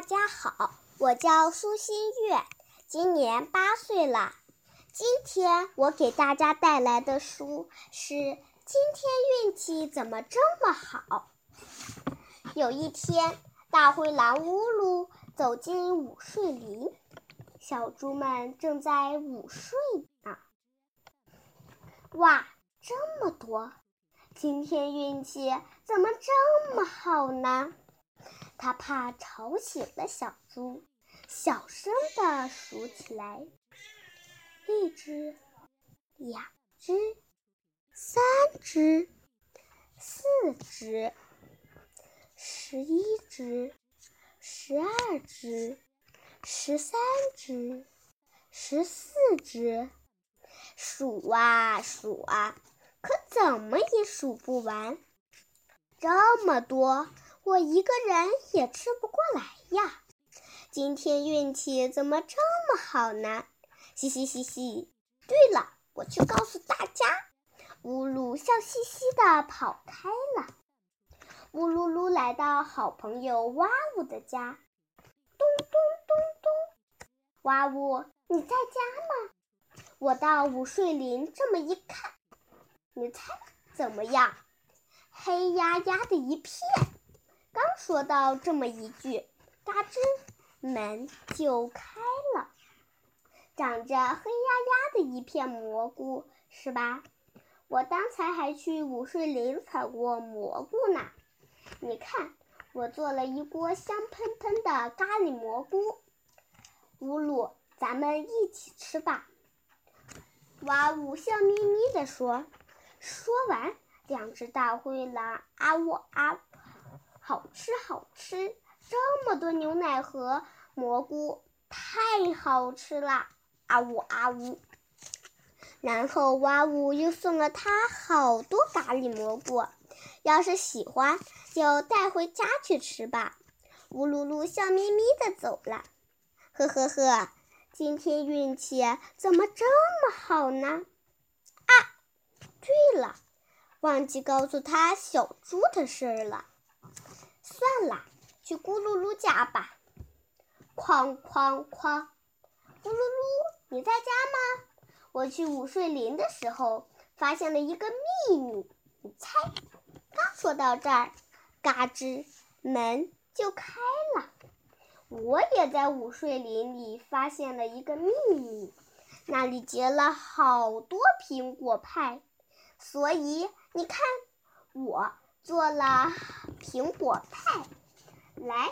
大家好，我叫苏新月，今年八岁了。今天我给大家带来的书是《今天运气怎么这么好》。有一天，大灰狼乌鲁走进午睡林，小猪们正在午睡呢。哇，这么多！今天运气怎么这么好呢？他怕吵醒了小猪，小声地数起来：一只，两只，三只，四只，十一只，十二只，十三只，十四只。数啊数啊，可怎么也数不完，这么多。我一个人也吃不过来呀！今天运气怎么这么好呢？嘻嘻嘻嘻。对了，我去告诉大家。乌鲁笑嘻嘻地跑开了。乌噜噜来到好朋友哇呜的家，咚咚咚咚。哇呜，你在家吗？我到午睡林这么一看，你猜怎么样？黑压压的一片。刚说到这么一句，嘎吱，门就开了。长着黑压压的一片蘑菇，是吧？我刚才还去午睡林采过蘑菇呢。你看，我做了一锅香喷喷的咖喱蘑菇。乌鲁，咱们一起吃吧。哇呜，笑眯眯地说。说完，两只大灰狼啊呜啊呜。好吃好吃，这么多牛奶和蘑菇，太好吃了！啊呜啊呜。然后哇呜又送了他好多咖喱蘑菇，要是喜欢就带回家去吃吧。乌噜噜笑眯眯的走了。呵呵呵，今天运气怎么这么好呢？啊，对了，忘记告诉他小猪的事儿了。算了，去咕噜噜家吧。哐哐哐！咕噜噜，你在家吗？我去午睡林的时候发现了一个秘密，你猜？刚说到这儿，嘎吱，门就开了。我也在午睡林里发现了一个秘密，那里结了好多苹果派，所以你看我。做了苹果派，来，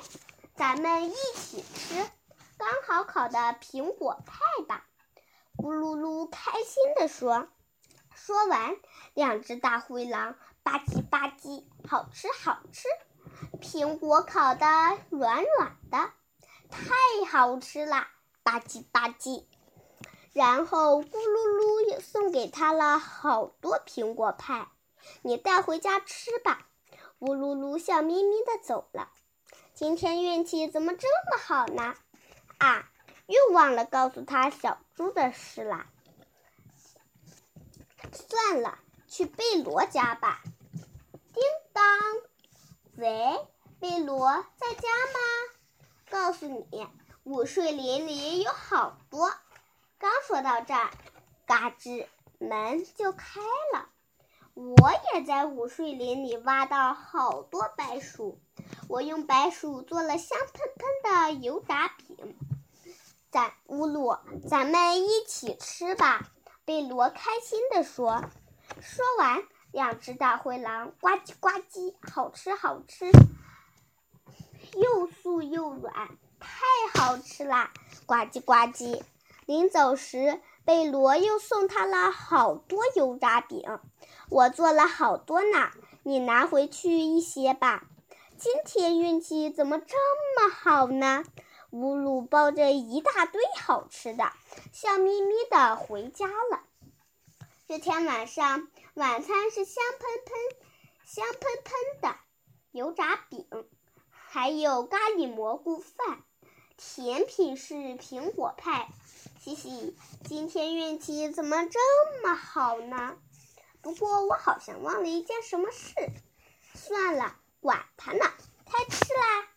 咱们一起吃刚好烤的苹果派吧！咕噜噜开心地说。说完，两只大灰狼吧唧吧唧，好吃好吃！苹果烤的软软的，太好吃啦！吧唧吧唧。然后咕噜噜又送给他了好多苹果派。你带回家吃吧。乌噜噜笑眯眯的走了。今天运气怎么这么好呢？啊，又忘了告诉他小猪的事啦。算了，去贝罗家吧。叮当，喂，贝罗在家吗？告诉你，午睡林里有好多。刚说到这儿，嘎吱，门就开了。我也在午睡林里挖到好多白薯，我用白薯做了香喷喷的油炸饼。咱乌鲁，咱们一起吃吧！贝罗开心地说。说完，两只大灰狼呱唧呱唧，好吃好吃，又酥又软，太好吃啦！呱唧呱唧。临走时，贝罗又送他了好多油炸饼。我做了好多呢，你拿回去一些吧。今天运气怎么这么好呢？乌鲁抱着一大堆好吃的，笑眯眯的回家了。这天晚上，晚餐是香喷喷、香喷喷的油炸饼，还有咖喱蘑菇饭。甜品是苹果派。嘻嘻，今天运气怎么这么好呢？不过我好像忘了一件什么事，算了，管他呢，开吃啦！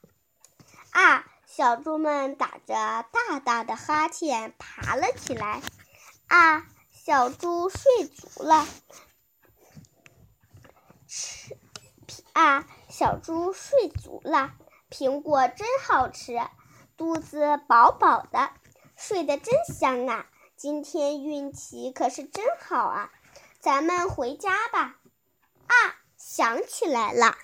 啊，小猪们打着大大的哈欠爬了起来。啊，小猪睡足了。吃啊，小猪睡足了。苹果真好吃，肚子饱饱的，睡得真香啊！今天运气可是真好啊！咱们回家吧。啊，想起来了。